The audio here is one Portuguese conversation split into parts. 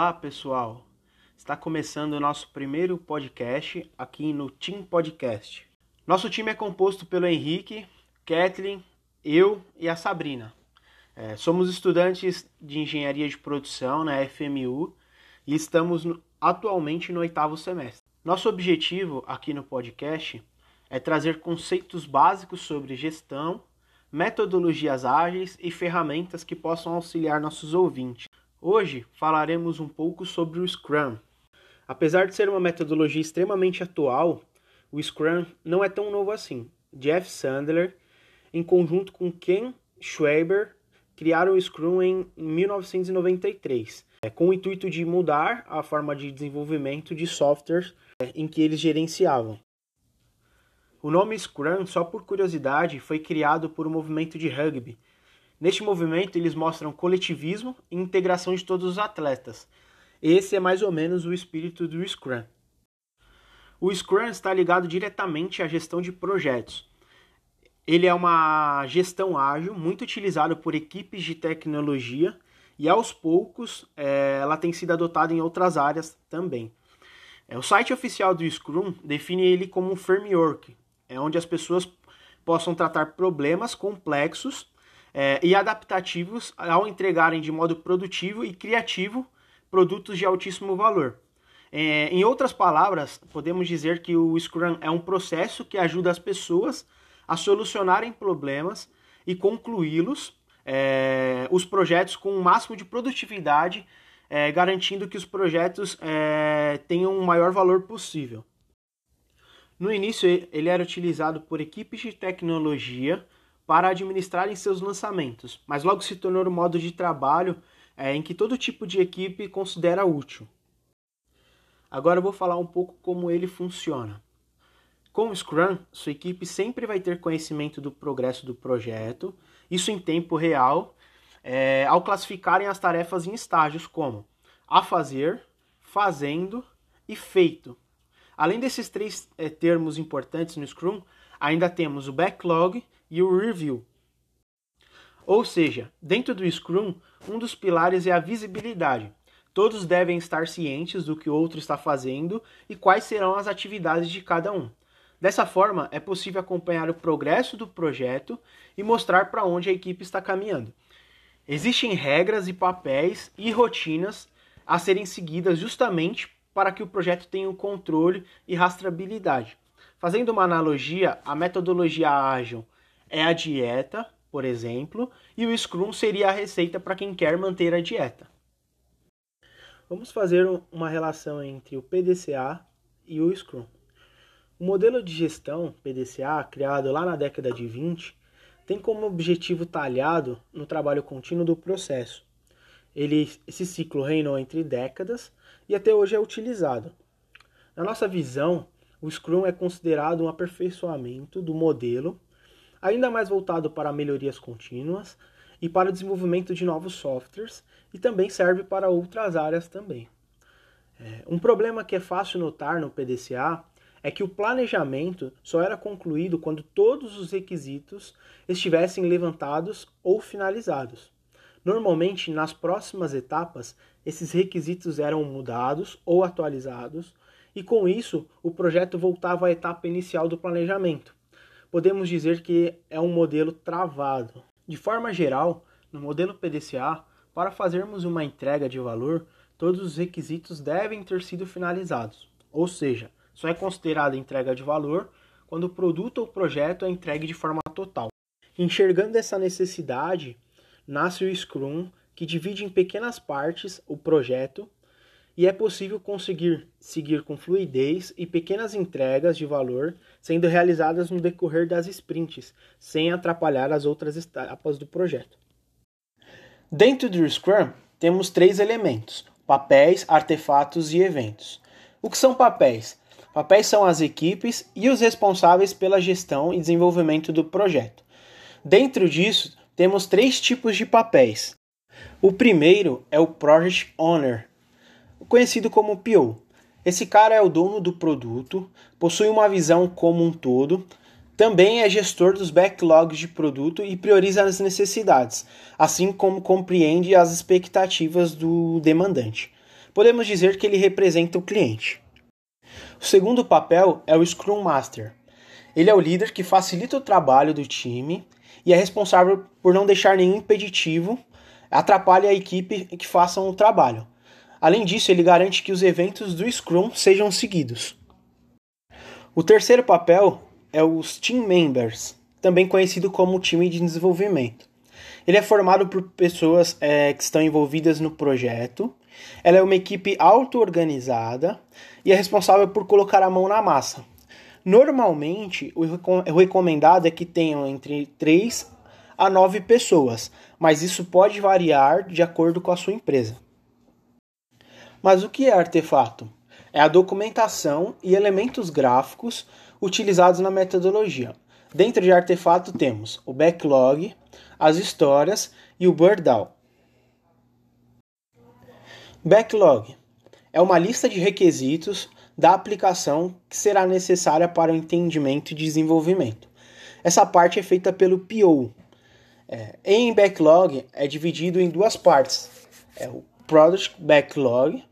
Olá, pessoal. Está começando o nosso primeiro podcast aqui no Team Podcast. Nosso time é composto pelo Henrique, Kathleen, eu e a Sabrina. É, somos estudantes de engenharia de produção na FMU e estamos no, atualmente no oitavo semestre. Nosso objetivo aqui no podcast é trazer conceitos básicos sobre gestão, metodologias ágeis e ferramentas que possam auxiliar nossos ouvintes. Hoje falaremos um pouco sobre o Scrum. Apesar de ser uma metodologia extremamente atual, o Scrum não é tão novo assim. Jeff Sandler, em conjunto com Ken Schwaber, criaram o Scrum em 1993, é, com o intuito de mudar a forma de desenvolvimento de softwares é, em que eles gerenciavam. O nome Scrum, só por curiosidade, foi criado por um movimento de rugby. Neste movimento, eles mostram coletivismo e integração de todos os atletas. Esse é mais ou menos o espírito do Scrum. O Scrum está ligado diretamente à gestão de projetos. Ele é uma gestão ágil, muito utilizado por equipes de tecnologia e aos poucos é, ela tem sido adotada em outras áreas também. É, o site oficial do Scrum define ele como um framework, é onde as pessoas possam tratar problemas complexos é, e adaptativos ao entregarem de modo produtivo e criativo produtos de altíssimo valor. É, em outras palavras, podemos dizer que o Scrum é um processo que ajuda as pessoas a solucionarem problemas e concluí-los, é, os projetos com o máximo de produtividade, é, garantindo que os projetos é, tenham o maior valor possível. No início, ele era utilizado por equipes de tecnologia para administrarem seus lançamentos, mas logo se tornou um modo de trabalho é, em que todo tipo de equipe considera útil. Agora eu vou falar um pouco como ele funciona. Com o Scrum, sua equipe sempre vai ter conhecimento do progresso do projeto, isso em tempo real, é, ao classificarem as tarefas em estágios como a fazer, fazendo e feito, Além desses três é, termos importantes no Scrum, ainda temos o backlog e o review. Ou seja, dentro do Scrum, um dos pilares é a visibilidade. Todos devem estar cientes do que o outro está fazendo e quais serão as atividades de cada um. Dessa forma, é possível acompanhar o progresso do projeto e mostrar para onde a equipe está caminhando. Existem regras e papéis e rotinas a serem seguidas justamente para que o projeto tenha um controle e rastreabilidade. Fazendo uma analogia, a metodologia ágil é a dieta, por exemplo, e o Scrum seria a receita para quem quer manter a dieta. Vamos fazer uma relação entre o PDCA e o Scrum. O modelo de gestão PDCA, criado lá na década de 20, tem como objetivo talhado no trabalho contínuo do processo. Ele, esse ciclo reinou entre décadas e até hoje é utilizado. Na nossa visão, o Scrum é considerado um aperfeiçoamento do modelo, ainda mais voltado para melhorias contínuas e para o desenvolvimento de novos softwares, e também serve para outras áreas também. É, um problema que é fácil notar no PDCA é que o planejamento só era concluído quando todos os requisitos estivessem levantados ou finalizados. Normalmente, nas próximas etapas, esses requisitos eram mudados ou atualizados, e com isso o projeto voltava à etapa inicial do planejamento. Podemos dizer que é um modelo travado. De forma geral, no modelo PDCA, para fazermos uma entrega de valor, todos os requisitos devem ter sido finalizados. Ou seja, só é considerada entrega de valor quando o produto ou projeto é entregue de forma total. Enxergando essa necessidade, nasce o Scrum, que divide em pequenas partes o projeto e é possível conseguir seguir com fluidez e pequenas entregas de valor sendo realizadas no decorrer das sprints, sem atrapalhar as outras etapas do projeto. Dentro do Scrum, temos três elementos: papéis, artefatos e eventos. O que são papéis? Papéis são as equipes e os responsáveis pela gestão e desenvolvimento do projeto. Dentro disso, temos três tipos de papéis. O primeiro é o Project Owner, conhecido como PO. Esse cara é o dono do produto, possui uma visão como um todo, também é gestor dos backlogs de produto e prioriza as necessidades, assim como compreende as expectativas do demandante. podemos dizer que ele representa o cliente. O segundo papel é o Scrum Master. Ele é o líder que facilita o trabalho do time e é responsável por não deixar nenhum impeditivo atrapalhe a equipe que façam o trabalho. Além disso, ele garante que os eventos do Scrum sejam seguidos. O terceiro papel é os Team Members, também conhecido como time de desenvolvimento. Ele é formado por pessoas é, que estão envolvidas no projeto. Ela é uma equipe auto-organizada e é responsável por colocar a mão na massa. Normalmente, o recomendado é que tenham entre 3 a 9 pessoas, mas isso pode variar de acordo com a sua empresa. Mas o que é artefato? É a documentação e elementos gráficos utilizados na metodologia. Dentro de artefato temos o backlog, as histórias e o Birdal. Backlog é uma lista de requisitos da aplicação que será necessária para o entendimento e desenvolvimento. Essa parte é feita pelo PO. É, em backlog é dividido em duas partes. É o Product Backlog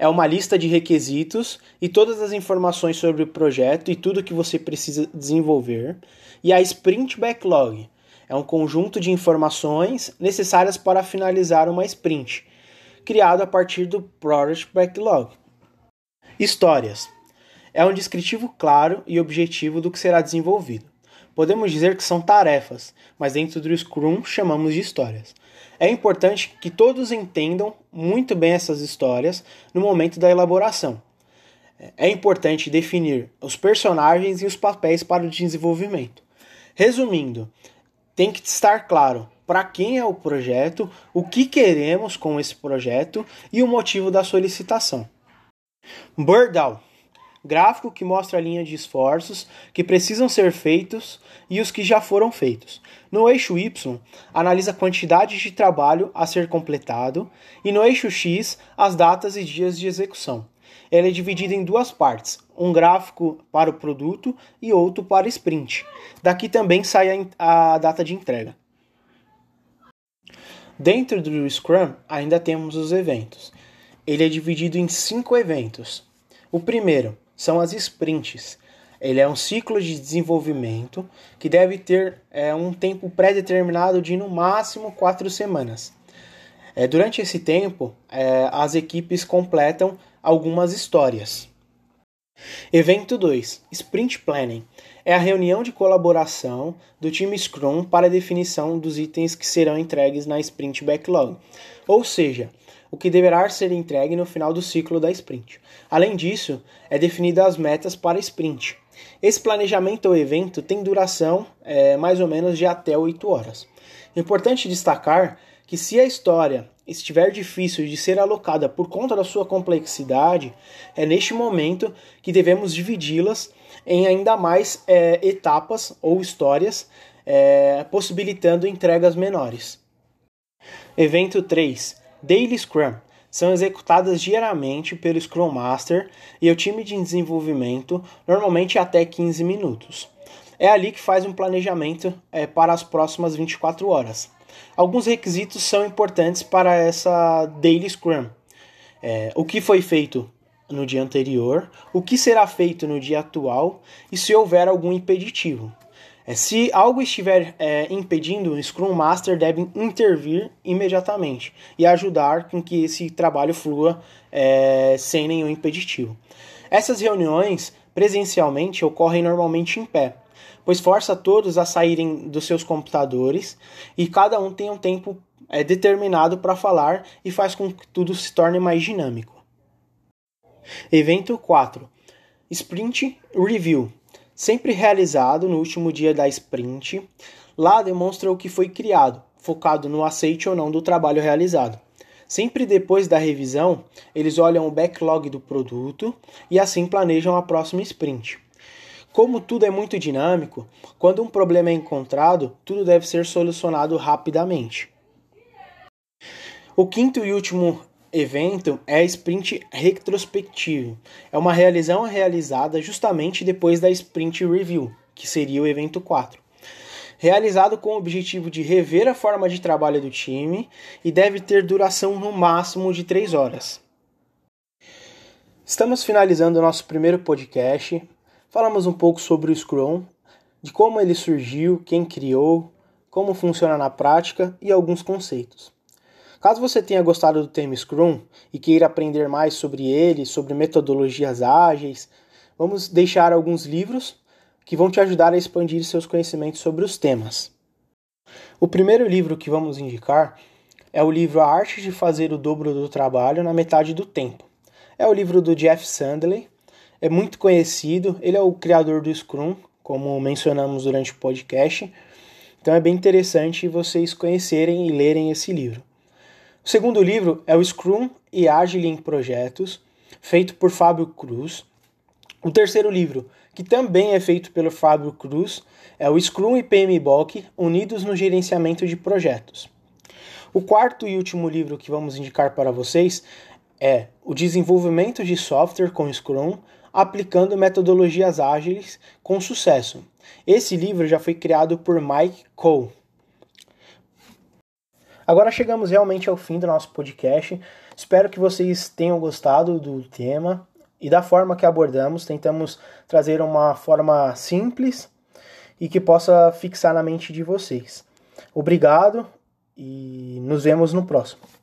é uma lista de requisitos e todas as informações sobre o projeto e tudo que você precisa desenvolver. E a Sprint Backlog é um conjunto de informações necessárias para finalizar uma sprint, criado a partir do Project Backlog. Histórias é um descritivo claro e objetivo do que será desenvolvido. Podemos dizer que são tarefas, mas dentro do Scrum chamamos de histórias. É importante que todos entendam muito bem essas histórias no momento da elaboração. É importante definir os personagens e os papéis para o desenvolvimento. Resumindo, tem que estar claro para quem é o projeto, o que queremos com esse projeto e o motivo da solicitação. Birdal gráfico que mostra a linha de esforços que precisam ser feitos e os que já foram feitos. No eixo Y, analisa a quantidade de trabalho a ser completado e no eixo X, as datas e dias de execução. Ele é dividido em duas partes, um gráfico para o produto e outro para sprint. Daqui também sai a, a data de entrega. Dentro do Scrum ainda temos os eventos. Ele é dividido em cinco eventos. O primeiro são as sprints. Ele é um ciclo de desenvolvimento que deve ter é, um tempo pré-determinado de no máximo quatro semanas. É, durante esse tempo, é, as equipes completam algumas histórias. Evento 2: Sprint Planning é a reunião de colaboração do time Scrum para a definição dos itens que serão entregues na Sprint Backlog, ou seja, o que deverá ser entregue no final do ciclo da sprint. Além disso, é definida as metas para a sprint. Esse planejamento ou evento tem duração é, mais ou menos de até 8 horas. Importante destacar que se a história estiver difícil de ser alocada por conta da sua complexidade, é neste momento que devemos dividi-las em ainda mais é, etapas ou histórias, é, possibilitando entregas menores. Evento 3: Daily Scrum são executadas diariamente pelo Scrum Master e o time de desenvolvimento, normalmente até 15 minutos. É ali que faz um planejamento é, para as próximas 24 horas. Alguns requisitos são importantes para essa Daily Scrum. É, o que foi feito no dia anterior, o que será feito no dia atual e se houver algum impeditivo. É, se algo estiver é, impedindo, o Scrum Master deve intervir imediatamente e ajudar com que esse trabalho flua é, sem nenhum impeditivo. Essas reuniões presencialmente ocorrem normalmente em pé, pois força todos a saírem dos seus computadores e cada um tem um tempo é, determinado para falar e faz com que tudo se torne mais dinâmico. Evento 4 Sprint Review sempre realizado no último dia da sprint. Lá demonstra o que foi criado, focado no aceite ou não do trabalho realizado. Sempre depois da revisão, eles olham o backlog do produto e assim planejam a próxima sprint. Como tudo é muito dinâmico, quando um problema é encontrado, tudo deve ser solucionado rapidamente. O quinto e último evento é a Sprint Retrospectivo. É uma realização realizada justamente depois da Sprint Review, que seria o evento 4. Realizado com o objetivo de rever a forma de trabalho do time e deve ter duração no máximo de 3 horas. Estamos finalizando o nosso primeiro podcast. Falamos um pouco sobre o Scrum, de como ele surgiu, quem criou, como funciona na prática e alguns conceitos. Caso você tenha gostado do tema Scrum e queira aprender mais sobre ele, sobre metodologias ágeis, vamos deixar alguns livros que vão te ajudar a expandir seus conhecimentos sobre os temas. O primeiro livro que vamos indicar é o livro A Arte de Fazer o Dobro do Trabalho na Metade do Tempo. É o livro do Jeff Sandley, é muito conhecido, ele é o criador do Scrum, como mencionamos durante o podcast, então é bem interessante vocês conhecerem e lerem esse livro. O segundo livro é o Scrum e Agile em Projetos, feito por Fábio Cruz. O terceiro livro, que também é feito pelo Fábio Cruz, é o Scrum e PMBOK Unidos no Gerenciamento de Projetos. O quarto e último livro que vamos indicar para vocês é o desenvolvimento de software com Scrum aplicando metodologias ágeis com sucesso. Esse livro já foi criado por Mike Cole. Agora chegamos realmente ao fim do nosso podcast. Espero que vocês tenham gostado do tema e da forma que abordamos. Tentamos trazer uma forma simples e que possa fixar na mente de vocês. Obrigado e nos vemos no próximo.